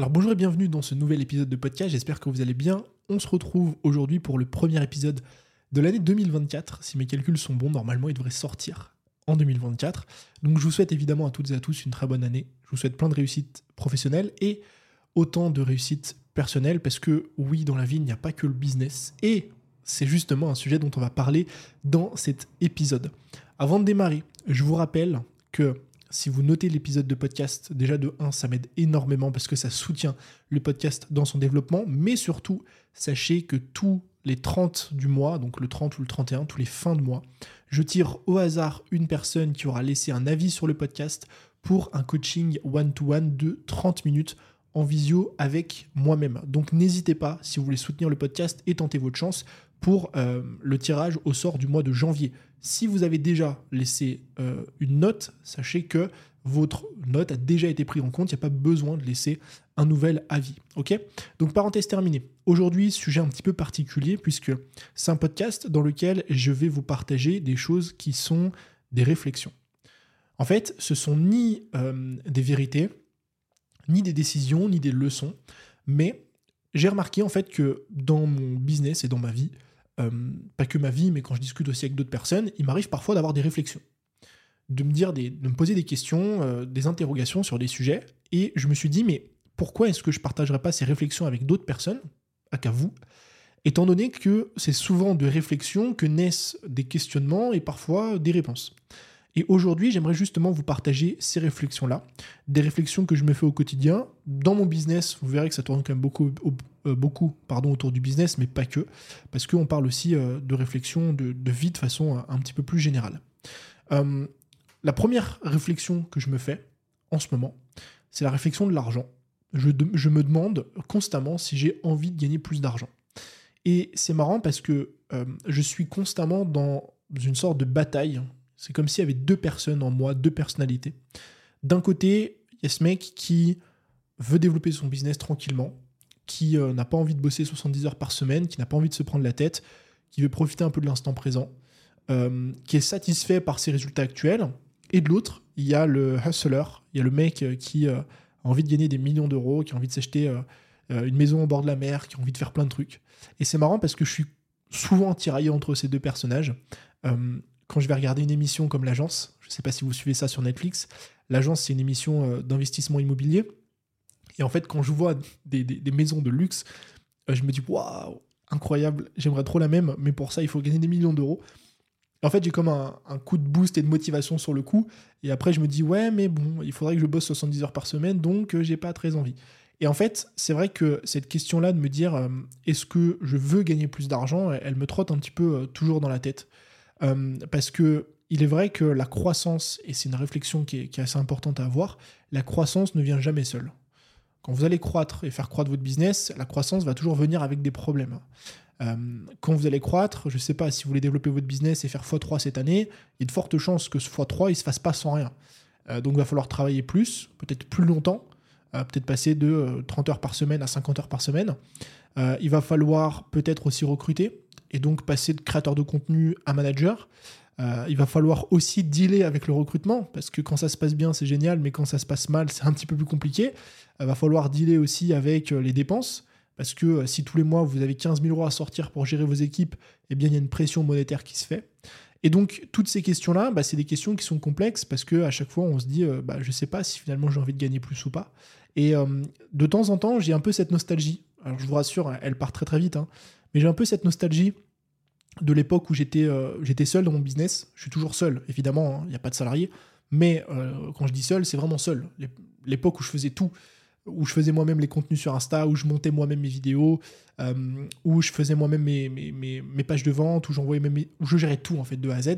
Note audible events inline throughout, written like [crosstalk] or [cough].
Alors bonjour et bienvenue dans ce nouvel épisode de podcast, j'espère que vous allez bien. On se retrouve aujourd'hui pour le premier épisode de l'année 2024. Si mes calculs sont bons, normalement il devrait sortir en 2024. Donc je vous souhaite évidemment à toutes et à tous une très bonne année. Je vous souhaite plein de réussites professionnelles et autant de réussites personnelles parce que oui, dans la vie, il n'y a pas que le business. Et c'est justement un sujet dont on va parler dans cet épisode. Avant de démarrer, je vous rappelle que si vous notez l'épisode de podcast, déjà de 1, ça m'aide énormément parce que ça soutient le podcast dans son développement. Mais surtout, sachez que tous les 30 du mois, donc le 30 ou le 31, tous les fins de mois, je tire au hasard une personne qui aura laissé un avis sur le podcast pour un coaching one-to-one de 30 minutes en visio avec moi-même. Donc n'hésitez pas, si vous voulez soutenir le podcast et tenter votre chance, pour euh, le tirage au sort du mois de janvier. Si vous avez déjà laissé euh, une note, sachez que votre note a déjà été prise en compte, il n'y a pas besoin de laisser un nouvel avis. Ok? Donc parenthèse terminée. Aujourd'hui, sujet un petit peu particulier puisque c'est un podcast dans lequel je vais vous partager des choses qui sont des réflexions. En fait, ce sont ni euh, des vérités, ni des décisions, ni des leçons, mais j'ai remarqué en fait que dans mon business et dans ma vie, euh, pas que ma vie, mais quand je discute aussi avec d'autres personnes, il m'arrive parfois d'avoir des réflexions, de me dire de me poser des questions, euh, des interrogations sur des sujets, et je me suis dit mais pourquoi est-ce que je partagerais pas ces réflexions avec d'autres personnes, à qu'à vous, étant donné que c'est souvent de réflexions que naissent des questionnements et parfois des réponses. Et aujourd'hui, j'aimerais justement vous partager ces réflexions-là, des réflexions que je me fais au quotidien. Dans mon business, vous verrez que ça tourne quand même beaucoup, euh, beaucoup pardon, autour du business, mais pas que, parce qu'on parle aussi euh, de réflexion de, vie de façon euh, un, petit peu plus générale. la première réflexion que je me fais en ce moment, c'est la réflexion de l'argent. Je, je, me demande constamment si j'ai envie de gagner plus d'argent. Et c'est marrant parce que je suis constamment dans une sorte de bataille c'est comme s'il y avait deux personnes en moi, deux personnalités. D'un côté, il y a ce mec qui veut développer son business tranquillement, qui euh, n'a pas envie de bosser 70 heures par semaine, qui n'a pas envie de se prendre la tête, qui veut profiter un peu de l'instant présent, euh, qui est satisfait par ses résultats actuels. Et de l'autre, il y a le hustler, il y a le mec euh, qui a envie de gagner des millions d'euros, qui a envie de s'acheter une maison au bord de la mer, qui a envie de faire plein de trucs. Et c'est marrant parce que je suis souvent tiraillé entre ces deux personnages quand je vais regarder une émission comme L'Agence, je ne sais pas si vous suivez ça sur Netflix, L'Agence, c'est une émission d'investissement immobilier. Et en fait, quand je vois des, maisons de luxe, euh, je me dis, waouh, incroyable, j'aimerais trop la même, mais pour ça, il faut gagner des millions d'euros. En fait, j'ai comme un, coup de boost et de motivation sur le coup. Et après, je me dis, ouais, mais bon, il faudrait que je bosse 70 heures par semaine, donc euh, j'ai pas très envie. Et en fait, c'est vrai que cette question-là de me dire, est-ce que je veux gagner plus d'argent, elle, me trotte un petit peu toujours dans la tête. Euh, parce que il est vrai que la croissance, et c'est une réflexion qui est, assez importante à avoir, la croissance ne vient jamais seule. Quand vous allez croître et faire croître votre business, la croissance va toujours venir avec des problèmes. Euh, quand vous allez croître, je ne sais pas, si vous voulez développer votre business et faire x3 cette année, il y a de fortes chances que ce x3 il ne se fasse pas sans rien. Euh, donc il va falloir travailler plus, peut-être plus longtemps, peut-être passer de 30 heures par semaine à 50 heures par semaine. il va falloir peut-être aussi recruter, et donc passer de créateur de contenu à manager. Euh, il va falloir aussi dealer avec le recrutement, parce que quand ça se passe bien, c'est génial, mais quand ça se passe mal, c'est un petit peu plus compliqué. Il va falloir dealer aussi avec euh, les dépenses, parce que euh, si tous les mois, vous avez 15 000 euros à sortir pour gérer vos équipes, eh bien, il y a une pression monétaire qui se fait. Et donc, toutes ces questions-là, bah, c'est des questions qui sont complexes, parce qu'à chaque fois, on se dit, bah, je ne sais pas si finalement j'ai envie de gagner plus ou pas. Et de temps en temps, j'ai un peu cette nostalgie. Alors, je vous rassure, elle part très très vite, hein, mais j'ai un peu cette nostalgie de l'époque où j'étais euh, j'étais seul dans mon business. Je suis toujours seul, évidemment, hein, il n'y a pas de salarié. Mais euh, quand je dis seul, c'est vraiment seul. L'époque où je faisais tout, où je faisais moi-même les contenus sur Insta, où je montais moi-même mes vidéos, euh, où je faisais moi-même mes, mes, mes, pages de vente, où j'envoyais même où je gérais tout en fait de A à Z.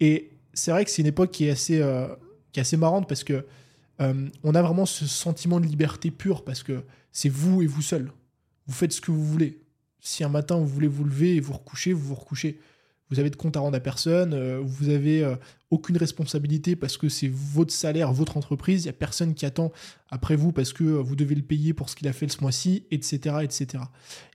Et c'est vrai que c'est une époque qui est assez, qui est assez marrante parce que on a vraiment ce sentiment de liberté pure parce que c'est vous et vous seul. Vous faites ce que vous voulez si un matin vous voulez vous lever et vous recoucher, vous vous recouchez. Vous avez de compte à rendre à personne, euh, vous avez euh, aucune responsabilité parce que c'est votre salaire, votre entreprise, il n'y a personne qui attend après vous parce que vous devez le payer pour ce qu'il a fait ce mois-ci, etc. etc.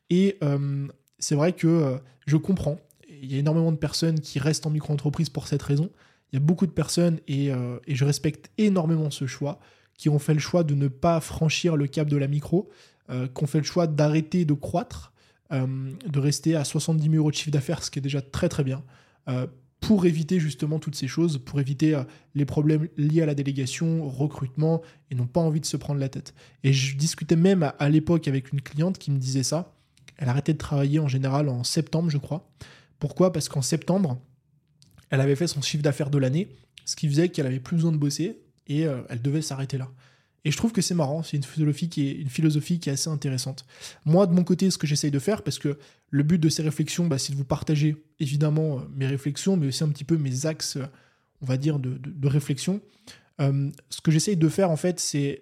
Et euh, c'est vrai que je comprends, il y a énormément de personnes qui restent en micro-entreprise pour cette raison. Il y a beaucoup de personnes, et, je respecte énormément ce choix, qui ont fait le choix de ne pas franchir le cap de la micro, euh, qui ont fait le choix d'arrêter de croître, euh, de rester à 70 000 euros de chiffre d'affaires, ce qui est déjà très très bien, euh, pour éviter justement toutes ces choses, pour éviter les problèmes liés à la délégation, recrutement, et n'ont pas envie de se prendre la tête. Et je discutais même à, l'époque avec une cliente qui me disait ça. Elle arrêtait de travailler en général en septembre, je crois. Pourquoi? Parce qu'en septembre, elle avait fait son chiffre d'affaires de l'année, ce qui faisait qu'elle avait plus besoin de bosser et elle devait s'arrêter là. Et je trouve que c'est marrant, c'est une philosophie qui est une philosophie qui est assez intéressante. Moi, de mon côté, ce que j'essaye de faire, parce que le but de ces réflexions, bah, c'est de vous partager évidemment euh, mes réflexions, mais aussi un petit peu mes axes, euh, on va dire, de, réflexion. Euh, ce que j'essaye de faire, en fait, c'est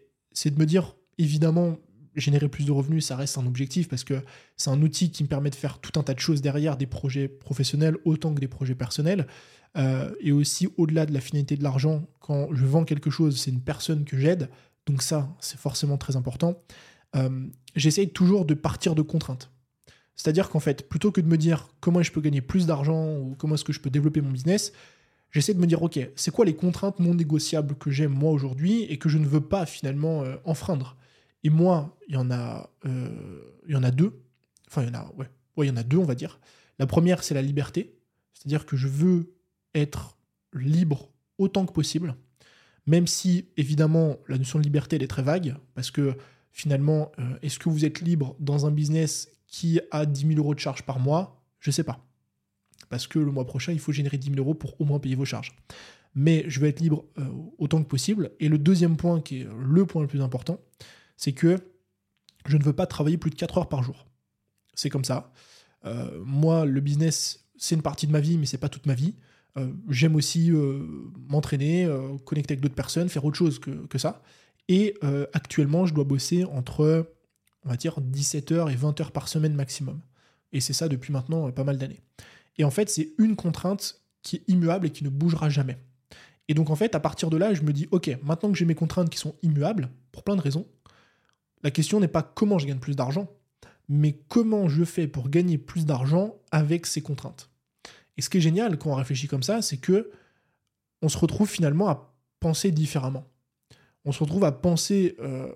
de me dire, évidemment, générer plus de revenus, ça reste un objectif parce que c'est un outil qui me permet de faire tout un tas de choses derrière des projets professionnels autant que des projets personnels. et aussi, au-delà de la finalité de l'argent, quand je vends quelque chose, c'est une personne que j'aide. Donc ça, c'est forcément très important. Euh, j'essaye toujours de partir de contraintes. C'est-à-dire qu'en fait, plutôt que de me dire comment je peux gagner plus d'argent ou comment est-ce que je peux développer mon business, j'essaie de me dire, ok, c'est quoi les contraintes non négociables que j'ai moi aujourd'hui et que je ne veux pas finalement euh, enfreindre? Et moi, il y en a, euh, il y en a deux. Enfin, il y en a, ouais, ouais, il y en a deux, on va dire. La première, c'est la liberté. C'est-à-dire que je veux être libre autant que possible. Même si, évidemment, la notion de liberté, elle est très vague, parce que finalement, euh, est-ce que vous êtes libre dans un business qui a 10 000 euros de charges par mois? Je ne sais pas. Parce que le mois prochain, il faut générer 10 000 euros pour au moins payer vos charges. Mais je veux être libre euh, autant que possible. Et le deuxième point, qui est le point le plus important, c'est que je ne veux pas travailler plus de 4 heures par jour. C'est comme ça. Euh, moi, le business, c'est une partie de ma vie, mais c'est pas toute ma vie. Euh, j'aime aussi euh, m'entraîner, euh, connecter avec d'autres personnes, faire autre chose que, ça. Et actuellement, je dois bosser entre, on va dire, 17h et 20h par semaine maximum. Et c'est ça depuis maintenant pas mal d'années. Et en fait, c'est une contrainte qui est immuable et qui ne bougera jamais. Et donc en fait, à partir de là, je me dis, ok, maintenant que j'ai mes contraintes qui sont immuables, pour plein de raisons, la question n'est pas comment je gagne plus d'argent, mais comment je fais pour gagner plus d'argent avec ces contraintes. Et ce qui est génial quand on réfléchit comme ça, c'est que on se retrouve finalement à penser différemment. On se retrouve à penser euh,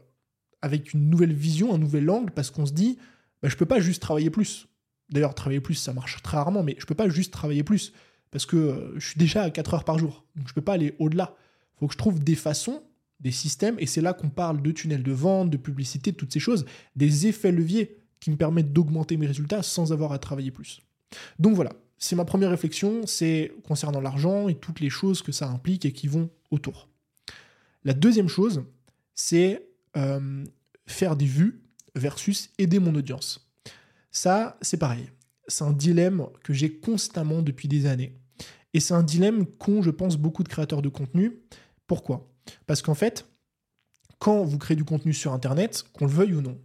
avec une nouvelle vision, un nouvel angle, parce qu'on se dit, bah, je peux pas juste travailler plus. D'ailleurs, travailler plus, ça marche très rarement, mais je peux pas juste travailler plus, parce que euh, je suis déjà à 4 heures par jour, donc je peux pas aller au-delà. Il faut que je trouve des façons, des systèmes, et c'est là qu'on parle de tunnels de vente, de publicité, de toutes ces choses, des effets leviers qui me permettent d'augmenter mes résultats sans avoir à travailler plus. Donc voilà, c'est ma première réflexion, c'est concernant l'argent et toutes les choses que ça implique et qui vont autour. La deuxième chose, c'est euh, faire des vues versus aider mon audience. Ça, c'est pareil. C'est un dilemme que j'ai constamment depuis des années. Et c'est un dilemme qu'ont, je pense, beaucoup de créateurs de contenu. Pourquoi? Parce qu'en fait, quand vous créez du contenu sur Internet, qu'on le veuille ou non,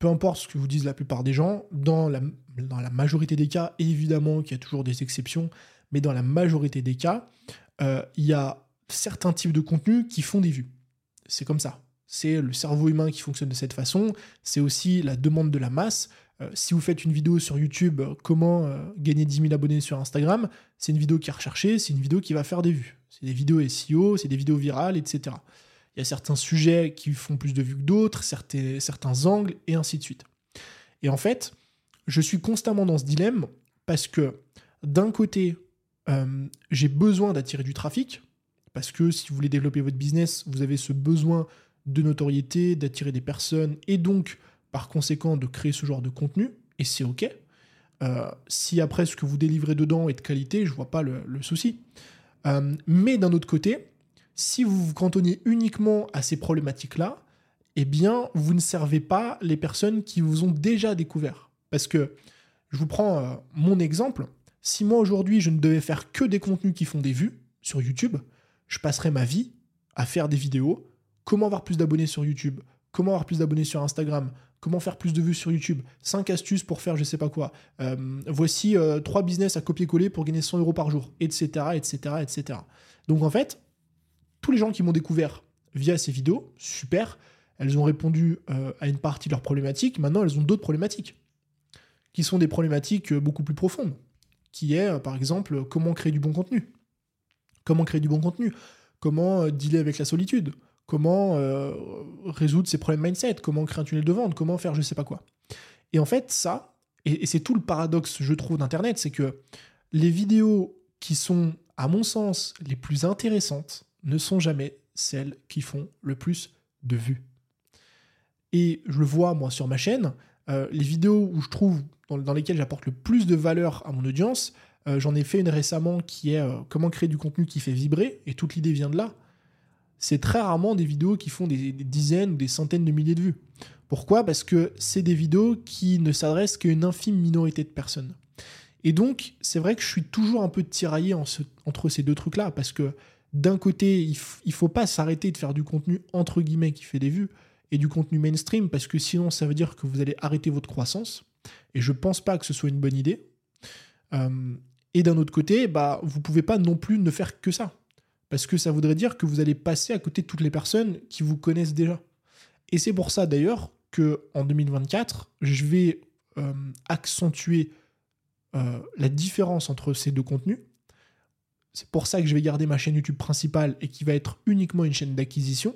peu importe ce que vous disent la plupart des gens, dans la, dans la majorité des cas, évidemment qu'il y a toujours des exceptions, mais dans la majorité des cas, euh, il y a certains types de contenus qui font des vues. C'est comme ça. C'est le cerveau humain qui fonctionne de cette façon. C'est aussi la demande de la masse. Euh, si vous faites une vidéo sur YouTube, euh, comment gagner 10 000 abonnés sur Instagram, c'est une vidéo qui est recherchée, c'est une vidéo qui va faire des vues. C'est des vidéos SEO, c'est des vidéos virales, etc. Il y a certains sujets qui font plus de vues que d'autres, certains, certains angles, et ainsi de suite. Et en fait, je suis constamment dans ce dilemme parce que d'un côté, euh, j'ai besoin d'attirer du trafic, parce que si vous voulez développer votre business, vous avez ce besoin de notoriété, d'attirer des personnes, et donc, par conséquent, de créer ce genre de contenu, et c'est OK. Euh, si après ce que vous délivrez dedans est de qualité, je vois pas le, souci. Euh, mais d'un autre côté, si vous vous cantonnez uniquement à ces problématiques-là, eh bien, vous ne servez pas les personnes qui vous ont déjà découvert. Parce que, je vous prends euh, mon exemple, si moi aujourd'hui je ne devais faire que des contenus qui font des vues sur YouTube, je passerais ma vie à faire des vidéos, comment avoir plus d'abonnés sur YouTube, comment avoir plus d'abonnés sur Instagram, comment faire plus de vues sur YouTube, 5 astuces pour faire je sais pas quoi, euh, voici euh, trois 3 business à copier-coller pour gagner 100 euros par jour, etc., etc., etc. Donc en fait, tous les gens qui m'ont découvert via ces vidéos, super, elles ont répondu euh, à une partie de leurs problématiques, maintenant elles ont d'autres problématiques, qui sont des problématiques euh, beaucoup plus profondes, qui est euh, par exemple comment créer du bon contenu, comment créer du bon contenu, comment dealer avec la solitude, comment résoudre ses problèmes mindset, comment créer un tunnel de vente, comment faire je sais pas quoi. Et en fait, ça, et, c'est tout le paradoxe, je trouve, d'Internet, c'est que les vidéos qui sont, à mon sens, les plus intéressantes ne sont jamais celles qui font le plus de vues. Et je le vois, moi, sur ma chaîne, euh, les vidéos où je trouve, dans, lesquelles j'apporte le plus de valeur à mon audience, euh, j'en ai fait une récemment qui est comment créer du contenu qui fait vibrer, et toute l'idée vient de là c'est très rarement des vidéos qui font des, dizaines ou des centaines de milliers de vues. Pourquoi? Parce que c'est des vidéos qui ne s'adressent qu'à une infime minorité de personnes. Et donc, c'est vrai que je suis toujours un peu tiraillé entre ces deux trucs-là, parce que d'un côté, il, ne faut pas s'arrêter de faire du contenu entre guillemets qui fait des vues et du contenu mainstream, parce que sinon, ça veut dire que vous allez arrêter votre croissance. Et je pense pas que ce soit une bonne idée. Et d'un autre côté, bah, vous pouvez pas non plus ne faire que ça parce que ça voudrait dire que vous allez passer à côté de toutes les personnes qui vous connaissent déjà. Et c'est pour ça d'ailleurs que en 2024, je vais accentuer la différence entre ces deux contenus. C'est pour ça que je vais garder ma chaîne YouTube principale et qui va être uniquement une chaîne d'acquisition,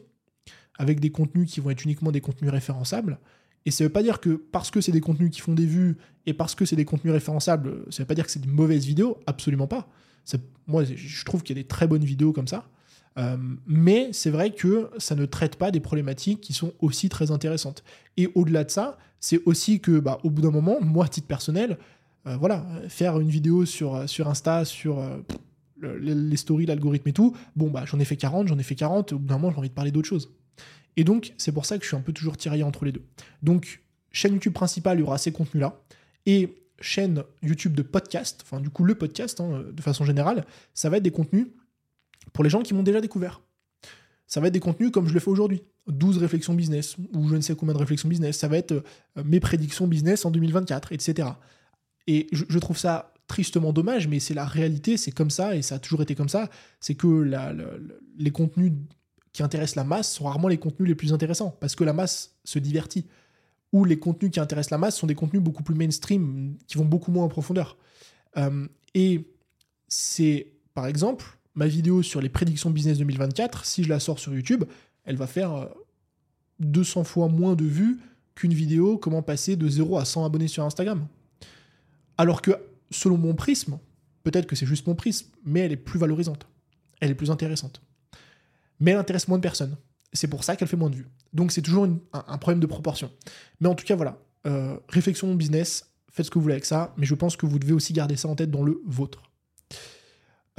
avec des contenus qui vont être uniquement des contenus référençables. Et ça ne veut pas dire que parce que c'est des contenus qui font des vues et parce que c'est des contenus référençables, ça ne veut pas dire que c'est de mauvaises vidéos, absolument pas moi, je trouve qu'il y a des très bonnes vidéos comme ça. Euh, mais c'est vrai que ça ne traite pas des problématiques qui sont aussi très intéressantes. Et au-delà de ça, c'est aussi que, bah, au bout d'un moment, moi, titre personnel, euh, voilà, faire une vidéo sur, sur Insta, sur euh, les stories, l'algorithme et tout, bon, bah, j'en ai fait 40, j'en ai fait 40, au bout d'un moment, j'ai envie de parler d'autre chose. Et donc, c'est pour ça que je suis un peu toujours tiraillé entre les deux. Donc, chaîne YouTube principale, il y aura ces contenus-là. Et chaîne YouTube de podcast, enfin du coup le podcast hein, de façon générale, ça va être des contenus pour les gens qui m'ont déjà découvert. Ça va être des contenus comme je le fais aujourd'hui. 12 réflexions business, ou je ne sais combien de réflexions business. Ça va être euh, mes prédictions business en 2024, etc. Et je, trouve ça tristement dommage, mais c'est la réalité, c'est comme ça, et ça a toujours été comme ça. C'est que les contenus qui intéressent la masse sont rarement les contenus les plus intéressants, parce que la masse se divertit où les contenus qui intéressent la masse sont des contenus beaucoup plus mainstream, qui vont beaucoup moins en profondeur. Euh, et c'est, par exemple, ma vidéo sur les prédictions business 2024, si je la sors sur YouTube, elle va faire 200 euh, fois moins de vues qu'une vidéo comment passer de 0 à 100 abonnés sur Instagram. Alors que, selon mon prisme, peut-être que c'est juste mon prisme, mais elle est plus valorisante. Elle est plus intéressante. Mais elle intéresse moins de personnes. C'est pour ça qu'elle fait moins de vues. Donc c'est toujours un, problème de proportion. Mais en tout cas, voilà. Euh, réflexion business, faites ce que vous voulez avec ça, mais je pense que vous devez aussi garder ça en tête dans le vôtre.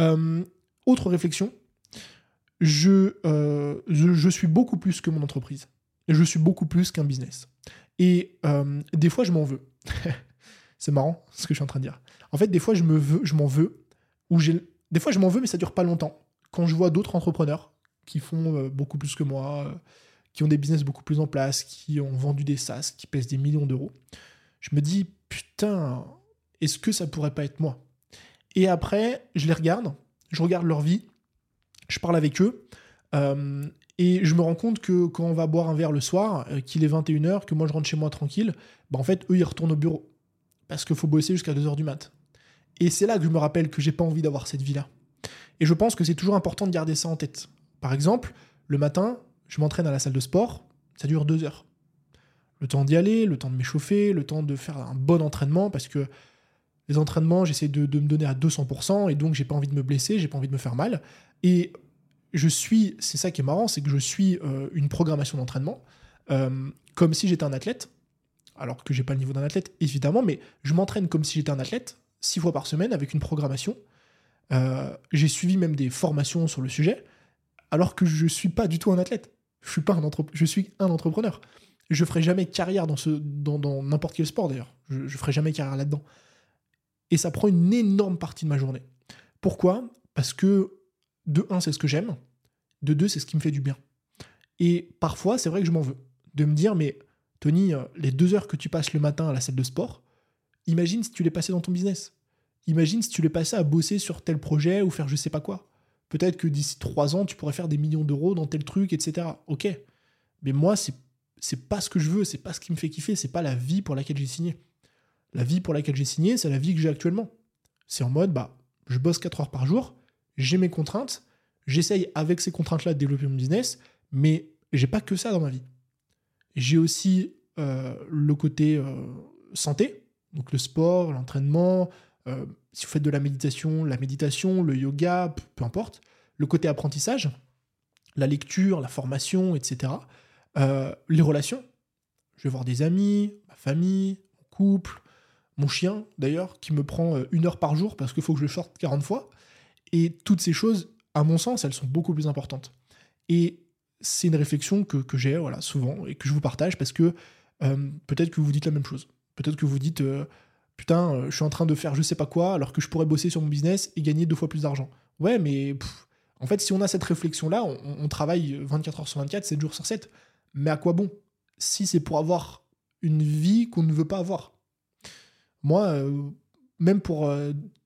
Euh, autre réflexion, euh, je, je, suis beaucoup plus que mon entreprise. Je suis beaucoup plus qu'un business. Et des fois, je m'en veux. [laughs] c'est marrant ce que je suis en train de dire. En fait, des fois, je m'en veux, ou j'ai, des fois, je m'en veux, mais ça dure pas longtemps. Quand je vois d'autres entrepreneurs qui font beaucoup plus que moi, qui ont des business beaucoup plus en place, qui ont vendu des SaaS, qui pèsent des millions d'euros, je me dis, putain, est-ce que ça pourrait pas être moi? Et après, je les regarde, je regarde leur vie, je parle avec eux, euh, et je me rends compte que quand on va boire un verre le soir, euh, qu'il est 21h, que moi je rentre chez moi tranquille, bah en fait, eux, ils retournent au bureau. Parce qu'il faut bosser jusqu'à 2h du mat. Et c'est là que je me rappelle que j'ai pas envie d'avoir cette vie-là. Et je pense que c'est toujours important de garder ça en tête. Par exemple, le matin, je m'entraîne à la salle de sport, ça dure deux heures. Le temps d'y aller, le temps de m'échauffer, le temps de faire un bon entraînement, parce que les entraînements, j'essaie de, me donner à 200%, et donc j'ai pas envie de me blesser, j'ai pas envie de me faire mal. Et je suis, c'est ça qui est marrant, c'est que je suis euh, une programmation d'entraînement, euh, comme si j'étais un athlète, alors que j'ai pas le niveau d'un athlète, évidemment, mais je m'entraîne comme si j'étais un athlète, six fois par semaine, avec une programmation. Euh, j'ai suivi même des formations sur le sujet, alors que je suis pas du tout un athlète. Je suis pas un je suis un entrepreneur. Je ferai jamais carrière dans ce dans n'importe quel sport d'ailleurs. Je, je ferai jamais carrière là-dedans. Et ça prend une énorme partie de ma journée. Pourquoi? Parce que de un, c'est ce que j'aime. De deux, c'est ce qui me fait du bien. Et parfois, c'est vrai que je m'en veux. De me dire, mais Tony, euh, les deux heures que tu passes le matin à la salle de sport, imagine si tu les passais dans ton business. Imagine si tu les passais à bosser sur tel projet ou faire je sais pas quoi. Peut-être que d'ici trois ans, tu pourrais faire des millions d'euros dans tel truc, etc. Ok. Mais moi, c'est c'est pas ce que je veux, c'est pas ce qui me fait kiffer, c'est pas la vie pour laquelle j'ai signé. La vie pour laquelle j'ai signé, c'est la vie que j'ai actuellement. C'est en mode, bah, je bosse 4 heures par jour, j'ai mes contraintes, j'essaye avec ces contraintes-là de développer mon business, Mais j'ai pas que ça dans ma vie. J'ai aussi euh, le côté euh, santé, donc le sport, l'entraînement, euh, si vous faites de la méditation, la méditation, le yoga, peu importe. Le côté apprentissage, la lecture, la formation, etc. les relations. Je vais voir des amis, ma famille, mon couple, mon chien d'ailleurs, qui me prend une heure par jour parce qu'il faut que je sorte 40 fois. Et toutes ces choses, à mon sens, elles sont beaucoup plus importantes. Et c'est une réflexion que, j'ai voilà, souvent et que je vous partage parce que euh, peut-être que vous dites la même chose. Peut-être que vous dites euh, putain, euh, je suis en train de faire je sais pas quoi alors que je pourrais bosser sur mon business et gagner deux fois plus d'argent. Ouais, mais en fait, si on a cette réflexion-là, on, travaille 24 heures sur 24, 7 jours sur 7. Mais à quoi bon Si c'est pour avoir une vie qu'on ne veut pas avoir? Moi, même pour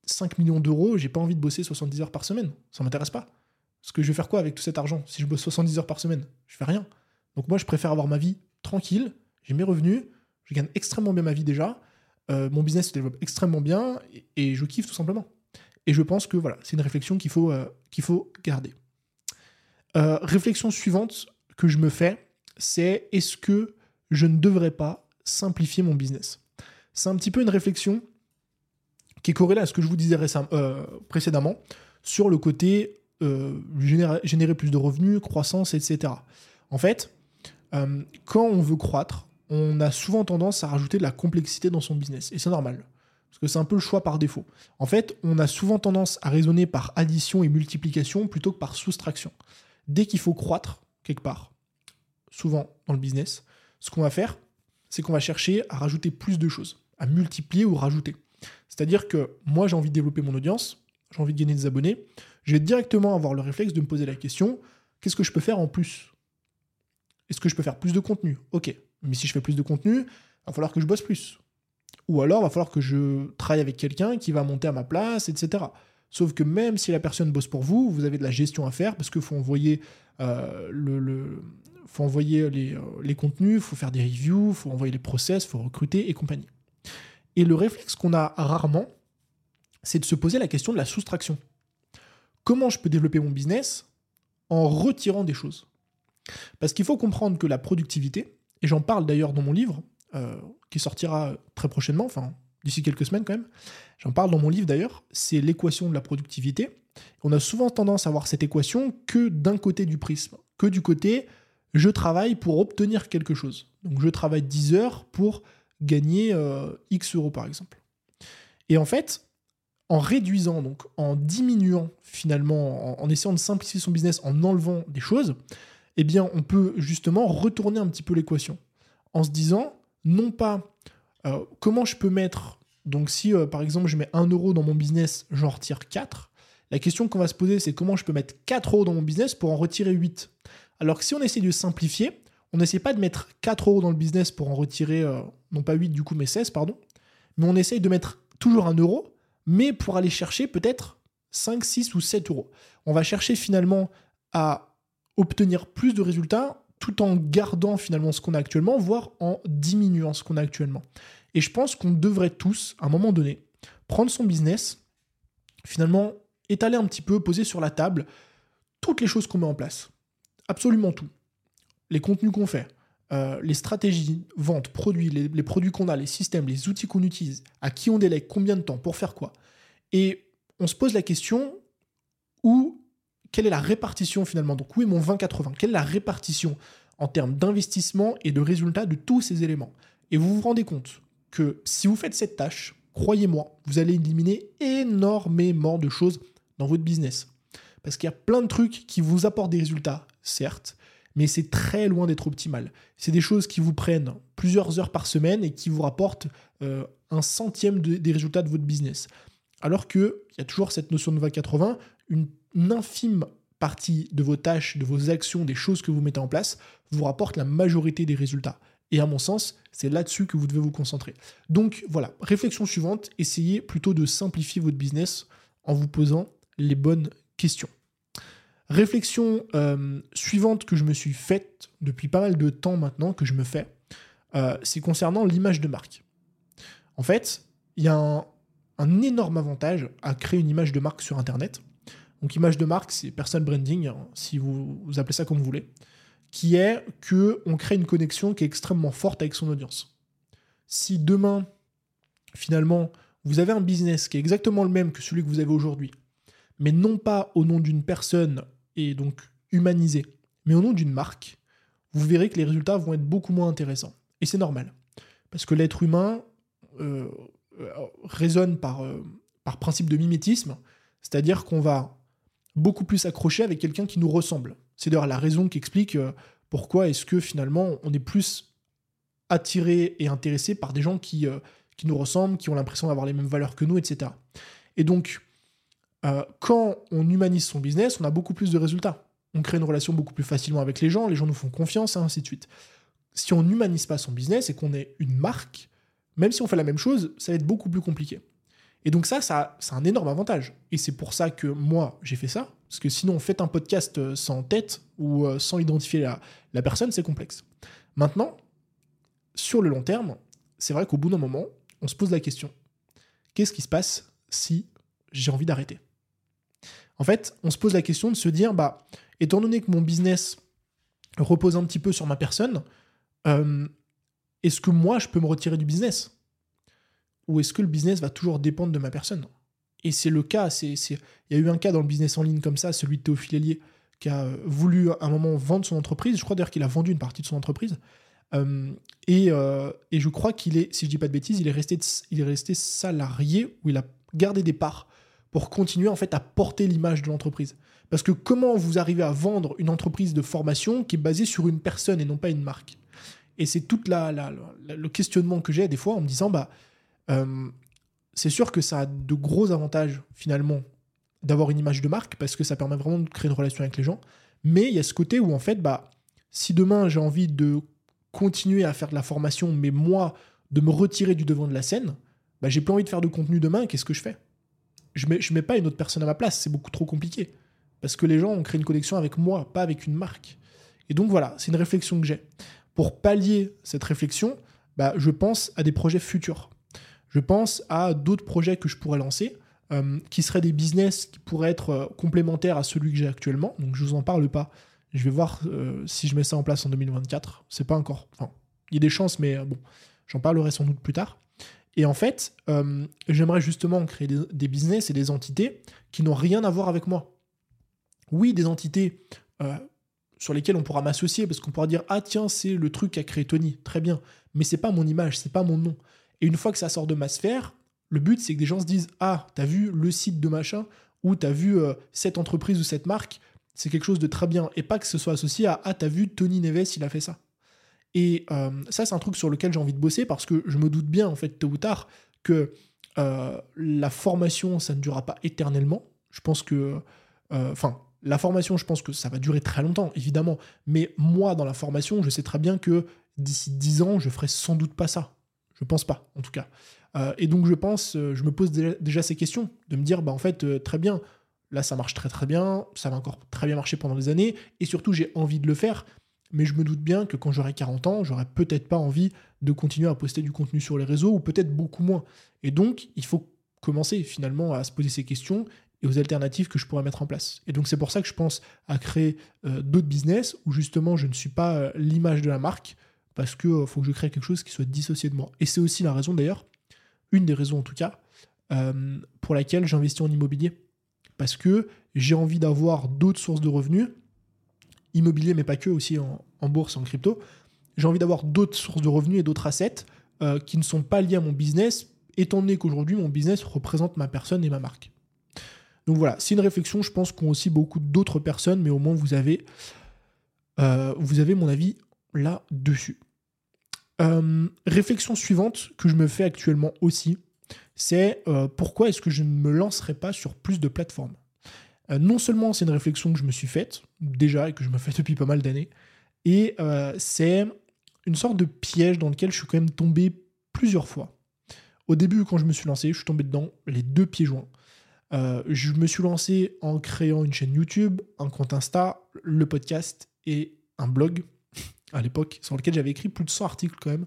5 millions d'euros, j'ai pas envie de bosser 70 heures par semaine. Ça m'intéresse pas. Parce que je vais faire quoi avec tout cet argent si je bosse 70 heures par semaine? Je fais rien. Donc moi, je préfère avoir ma vie tranquille, j'ai mes revenus, je gagne extrêmement bien ma vie déjà, euh, mon business se développe extrêmement bien et, je kiffe tout simplement. Et je pense que voilà, c'est une réflexion qu'il faut, euh, faut garder. Euh, réflexion suivante que je me fais, c'est est-ce que je ne devrais pas simplifier mon business? C'est un petit peu une réflexion qui est corrélée à ce que je vous disais précédemment sur le côté générer, plus de revenus, croissance, etc. En fait, quand on veut croître, on a souvent tendance à rajouter de la complexité dans son business. Et c'est normal. Parce que c'est un peu le choix par défaut. En fait, on a souvent tendance à raisonner par addition et multiplication plutôt que par soustraction. Dès qu'il faut croître, quelque part, souvent dans le business, ce qu'on va faire, c'est qu'on va chercher à rajouter plus de choses, à multiplier ou rajouter. C'est-à-dire que moi, j'ai envie de développer mon audience, j'ai envie de gagner des abonnés, je vais directement avoir le réflexe de me poser la question, qu'est-ce que je peux faire en plus? Est-ce que je peux faire plus de contenu? Ok, mais si je fais plus de contenu, va falloir que je bosse plus. Ou alors, va falloir que je travaille avec quelqu'un qui va monter à ma place, etc. Sauf que même si la personne bosse pour vous, vous avez de la gestion à faire parce qu'il faut envoyer, euh, faut envoyer les, euh, les contenus, il faut faire des reviews, il faut envoyer les process, il faut recruter et compagnie. Et le réflexe qu'on a rarement, c'est de se poser la question de la soustraction. Comment je peux développer mon business en retirant des choses Parce qu'il faut comprendre que la productivité, et j'en parle d'ailleurs dans mon livre, euh, qui sortira très prochainement, enfin d'ici quelques semaines quand même. J'en parle dans mon livre d'ailleurs, c'est l'équation de la productivité. On a souvent tendance à voir cette équation que d'un côté du prisme, que du côté je travaille pour obtenir quelque chose. Donc je travaille 10 heures pour gagner euh, X euros par exemple. Et en fait, en réduisant, donc en diminuant finalement, en, essayant de simplifier son business, en enlevant des choses, eh bien, on peut justement retourner un petit peu l'équation en se disant, non pas euh, comment je peux mettre, donc si euh, par exemple je mets 1 euro dans mon business, j'en retire 4, la question qu'on va se poser, c'est comment je peux mettre 4 euros dans mon business pour en retirer 8. Alors que si on essaie de simplifier, on n'essaie pas de mettre 4 euros dans le business pour en retirer, euh, non pas 8 du coup, mais 16, pardon, mais on essaye de mettre toujours 1 euro, mais pour aller chercher peut-être 5, 6 ou 7 euros. On va chercher finalement à obtenir plus de résultats tout en gardant finalement ce qu'on a actuellement, voire en diminuant ce qu'on a actuellement. Et je pense qu'on devrait tous, à un moment donné, prendre son business, finalement étaler un petit peu, poser sur la table toutes les choses qu'on met en place. Absolument tout. Les contenus qu'on fait, euh, les stratégies, vente, produits, les, les produits qu'on a, les systèmes, les outils qu'on utilise, à qui on délègue, combien de temps, pour faire quoi. Et on se pose la question où quelle est la répartition finalement? Donc où est mon 20-80 Quelle est la répartition en termes d'investissement et de résultats de tous ces éléments? Et vous vous rendez compte que si vous faites cette tâche, croyez-moi, vous allez éliminer énormément de choses dans votre business. Parce qu'il y a plein de trucs qui vous apportent des résultats, certes, mais c'est très loin d'être optimal. C'est des choses qui vous prennent plusieurs heures par semaine et qui vous rapportent euh, un centième des résultats de votre business. Alors qu'il y a toujours cette notion de 20-80, une une infime partie de vos tâches, de vos actions, des choses que vous mettez en place, vous rapporte la majorité des résultats. Et à mon sens, c'est là-dessus que vous devez vous concentrer. Donc voilà, réflexion suivante, essayez plutôt de simplifier votre business en vous posant les bonnes questions. Réflexion euh, suivante que je me suis faite depuis pas mal de temps maintenant, que je me fais, euh, c'est concernant l'image de marque. En fait, il y a un, énorme avantage à créer une image de marque sur Internet donc image de marque, c'est personal branding, hein, si vous, vous, appelez ça comme vous voulez, qui est que on crée une connexion qui est extrêmement forte avec son audience. Si demain, finalement, vous avez un business qui est exactement le même que celui que vous avez aujourd'hui, mais non pas au nom d'une personne et donc humanisé, mais au nom d'une marque, vous verrez que les résultats vont être beaucoup moins intéressants. Et c'est normal. Parce que l'être humain euh, euh, raisonne par, euh, par principe de mimétisme, c'est-à-dire qu'on va beaucoup plus s'accrocher avec quelqu'un qui nous ressemble. C'est d'ailleurs la raison qui explique pourquoi est-ce que finalement on est plus attiré et intéressé par des gens qui, qui nous ressemblent, qui ont l'impression d'avoir les mêmes valeurs que nous, etc. Et donc, quand on humanise son business, on a beaucoup plus de résultats. On crée une relation beaucoup plus facilement avec les gens, les gens nous font confiance, et ainsi de suite. Si on n'humanise pas son business et qu'on est une marque, même si on fait la même chose, ça va être beaucoup plus compliqué. Et donc ça, ça c'est un énorme avantage. Et c'est pour ça que moi, j'ai fait ça. Parce que sinon, faites un podcast euh, sans tête ou euh, sans identifier la, la personne, c'est complexe. Maintenant, sur le long terme, c'est vrai qu'au bout d'un moment, on se pose la question, qu'est-ce qui se passe si j'ai envie d'arrêter? En fait, on se pose la question de se dire, bah, étant donné que mon business repose un petit peu sur ma personne, euh, est-ce que moi, je peux me retirer du business? Ou est-ce que le business va toujours dépendre de ma personne? Et c'est le cas, c'est, il y a eu un cas dans le business en ligne comme ça, celui de Théophile Hélier, qui a voulu à un moment vendre son entreprise. Je crois d'ailleurs qu'il a vendu une partie de son entreprise. Euh, et, euh, et, je crois qu'il est, si je dis pas de bêtises, il est resté, il est resté salarié, où il a gardé des parts pour continuer en fait à porter l'image de l'entreprise. Parce que comment vous arrivez à vendre une entreprise de formation qui est basée sur une personne et non pas une marque? Et c'est tout la, le questionnement que j'ai des fois en me disant, bah, euh, c'est sûr que ça a de gros avantages finalement d'avoir une image de marque parce que ça permet vraiment de créer une relation avec les gens. Mais il y a ce côté où en fait, bah, si demain j'ai envie de continuer à faire de la formation, mais moi de me retirer du devant de la scène, bah, j'ai plus envie de faire de contenu demain. Qu'est-ce que je fais? Je mets, je mets pas une autre personne à ma place. C'est beaucoup trop compliqué parce que les gens ont créé une connexion avec moi, pas avec une marque. Et donc voilà, c'est une réflexion que j'ai pour pallier cette réflexion, bah, je pense à des projets futurs. Je pense à d'autres projets que je pourrais lancer, euh, qui seraient des business qui pourraient être euh, complémentaires à celui que j'ai actuellement. Donc je vous en parle pas. Je vais voir euh, si je mets ça en place en 2024. C'est pas encore. Enfin, il y a des chances, mais bon, j'en parlerai sans doute plus tard. Et en fait, j'aimerais justement créer des, business et des entités qui n'ont rien à voir avec moi. Oui, des entités sur lesquels on pourra m'associer parce qu'on pourra dire ah tiens c'est le truc qu'a créé Tony. Très bien. Mais c'est pas mon image c'est pas mon nom. Et une fois que ça sort de ma sphère le but c'est que des gens se disent ah t'as vu le site de machin ou t'as vu euh, cette entreprise ou cette marque? C'est quelque chose de très bien. Et pas que ce soit associé à ah t'as vu Tony Neves il a fait ça et euh, ça c'est un truc sur lequel j'ai envie de bosser parce que je me doute bien en fait tôt ou tard que euh, la formation ça ne durera pas éternellement je pense que enfin la formation, je pense que ça va durer très longtemps, évidemment. Mais moi, dans la formation, je sais très bien que d'ici 10 ans, je ferai sans doute pas ça. Je pense pas, en tout cas. Euh, et donc, je pense, euh, je me pose déjà, ces questions, de me dire, bah, en fait, euh, très bien, là, ça marche très très bien, ça va encore très bien marcher pendant des années, et surtout, j'ai envie de le faire. Mais je me doute bien que quand j'aurai 40 ans, j'aurai peut-être pas envie de continuer à poster du contenu sur les réseaux, ou peut-être beaucoup moins. Et donc, il faut commencer finalement à se poser ces questions et aux alternatives que je pourrais mettre en place. Et donc c'est pour ça que je pense à créer euh, d'autres business où justement je ne suis pas euh, l'image de la marque parce qu'il euh, faut que je crée quelque chose qui soit dissocié de moi. Et c'est aussi la raison d'ailleurs, une des raisons en tout cas, pour laquelle j'investis en immobilier. Parce que j'ai envie d'avoir d'autres sources de revenus, immobilier mais pas que, aussi en, en bourse, en crypto. J'ai envie d'avoir d'autres sources de revenus et d'autres assets qui ne sont pas liés à mon business, étant donné qu'aujourd'hui mon business représente ma personne et ma marque. Donc voilà, c'est une réflexion, je pense, qu'ont aussi beaucoup d'autres personnes, mais au moins vous avez, euh, mon avis là-dessus. Euh, réflexion suivante que je me fais actuellement aussi, c'est euh, pourquoi est-ce que je ne me lancerai pas sur plus de plateformes? Non seulement c'est une réflexion que je me suis faite déjà et que je me fais depuis pas mal d'années, et c'est une sorte de piège dans lequel je suis quand même tombé plusieurs fois. Au début, quand je me suis lancé, je suis tombé dedans les deux pieds joints. Euh, je me suis lancé en créant une chaîne YouTube, un compte Insta, le podcast et un blog [laughs] à l'époque sur lequel j'avais écrit plus de 100 articles quand même.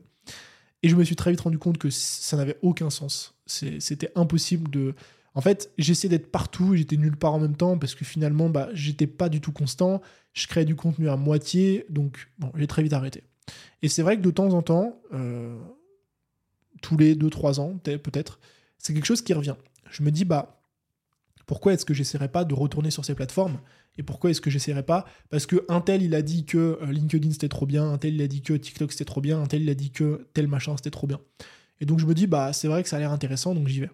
Et je me suis très vite rendu compte que ça n'avait aucun sens. C'était impossible de... En fait, j'essaie d'être partout, j'étais nulle part en même temps parce que finalement, bah, j'étais pas du tout constant. Je créais du contenu à moitié, donc bon, j'ai très vite arrêté. Et c'est vrai que de temps en temps, euh, tous les 2-3 ans, peut-être, c'est quelque chose qui revient. Je me dis, bah, pourquoi est-ce que j'essaierais pas de retourner sur ces plateformes Et pourquoi est-ce que j'essaierais pas? Parce que un tel, il a dit que euh, LinkedIn c'était trop bien, un tel, il a dit que TikTok c'était trop bien, un tel, il a dit que tel machin c'était trop bien. Et donc je me dis, bah, c'est vrai que ça a l'air intéressant, donc j'y vais.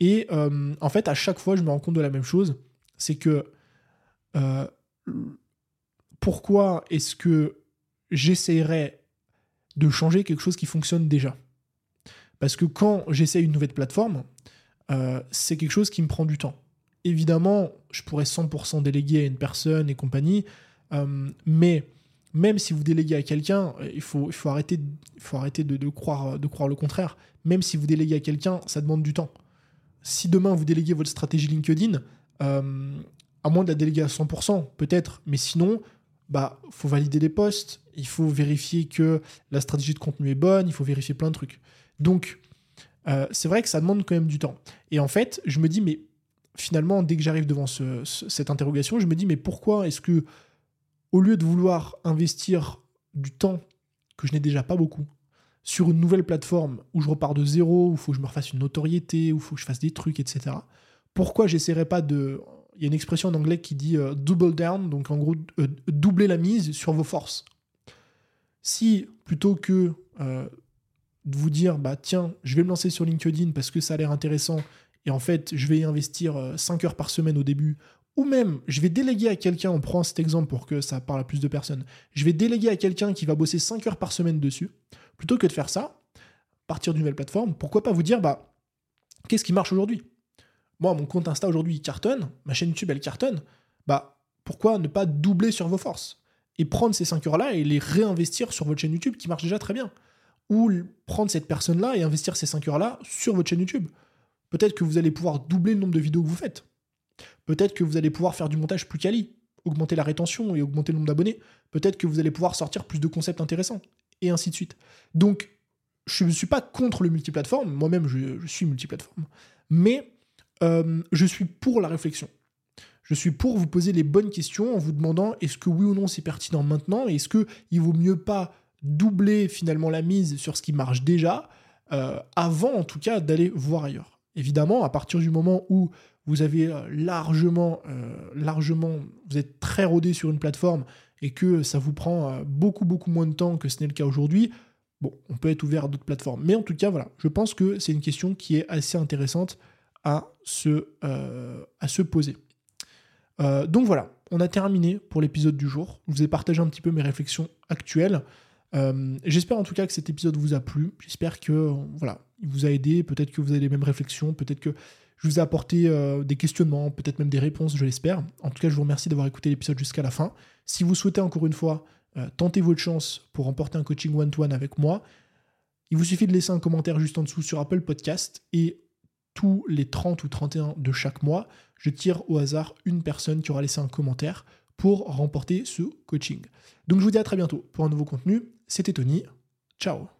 Et euh, en fait, à chaque fois, je me rends compte de la même chose, c'est que euh, pourquoi est-ce que j'essaierais de changer quelque chose qui fonctionne déjà? Parce que quand j'essaie une nouvelle plateforme, euh, c'est quelque chose qui me prend du temps. Évidemment, je pourrais 100% déléguer à une personne et compagnie, mais même si vous déléguez à quelqu'un, il faut, il faut arrêter, il faut arrêter de, croire, de croire le contraire. Même si vous déléguez à quelqu'un, ça demande du temps si demain vous déléguez votre stratégie LinkedIn, euh, à moins de la déléguer à 100%, peut-être, mais sinon, bah, faut valider des posts, il faut vérifier que la stratégie de contenu est bonne, il faut vérifier plein de trucs. Donc, euh, c'est vrai que ça demande quand même du temps. Et en fait, je me dis, mais finalement, dès que j'arrive devant cette interrogation, je me dis, mais pourquoi est-ce que, au lieu de vouloir investir du temps que je n'ai déjà pas beaucoup, sur une nouvelle plateforme où je repars de zéro, où il faut que je me refasse une notoriété, où il faut que je fasse des trucs, etc. Pourquoi j'essaierais pas de. Il y a une expression en anglais qui dit euh, double down, donc en gros, euh, doubler la mise sur vos forces. Si plutôt que euh, de vous dire, bah tiens, je vais me lancer sur LinkedIn parce que ça a l'air intéressant, et en fait, je vais y investir 5 heures par semaine au début, ou même, je vais déléguer à quelqu'un, on prend cet exemple pour que ça parle à plus de personnes, je vais déléguer à quelqu'un qui va bosser 5 heures par semaine dessus, Plutôt que de faire ça, partir d'une nouvelle plateforme, pourquoi pas vous dire, bah, qu'est-ce qui marche aujourd'hui? Moi, mon compte Insta aujourd'hui cartonne, ma chaîne YouTube elle cartonne, bah, pourquoi ne pas doubler sur vos forces? Et prendre ces 5 heures-là et les réinvestir sur votre chaîne YouTube qui marche déjà très bien Ou prendre cette personne-là et investir ces 5 heures-là sur votre chaîne YouTube. Peut-être que vous allez pouvoir doubler le nombre de vidéos que vous faites. Peut-être que vous allez pouvoir faire du montage plus quali, augmenter la rétention et augmenter le nombre d'abonnés. Peut-être que vous allez pouvoir sortir plus de concepts intéressants et ainsi de suite. Donc, je ne suis pas contre le multiplateforme, moi-même je, suis multiplateforme, mais euh, je suis pour la réflexion. Je suis pour vous poser les bonnes questions en vous demandant est-ce que oui ou non c'est pertinent maintenant, est-ce qu'il vaut mieux pas doubler finalement la mise sur ce qui marche déjà, euh, avant en tout cas d'aller voir ailleurs? Évidemment, à partir du moment où vous avez euh, largement, largement, vous êtes très rodé sur une plateforme et que ça vous prend euh, beaucoup beaucoup moins de temps que ce n'est le cas aujourd'hui, bon, on peut être ouvert à d'autres plateformes. Mais en tout cas, voilà, je pense que c'est une question qui est assez intéressante à se, euh, à se poser. Euh, donc voilà, on a terminé pour l'épisode du jour. Je vous ai partagé un petit peu mes réflexions actuelles. J'espère en tout cas que cet épisode vous a plu. J'espère que voilà, il vous a aidé. Peut-être que vous avez les mêmes réflexions. Peut-être que je vous ai apporté euh, des questionnements, peut-être même des réponses, je l'espère. En tout cas, je vous remercie d'avoir écouté l'épisode jusqu'à la fin. Si vous souhaitez encore une fois euh, tenter votre chance pour remporter un coaching one-to-one avec moi, il vous suffit de laisser un commentaire juste en dessous sur Apple Podcast et tous les 30 ou 31 de chaque mois, je tire au hasard une personne qui aura laissé un commentaire pour remporter ce coaching. Donc je vous dis à très bientôt pour un nouveau contenu. C'était Tony. Ciao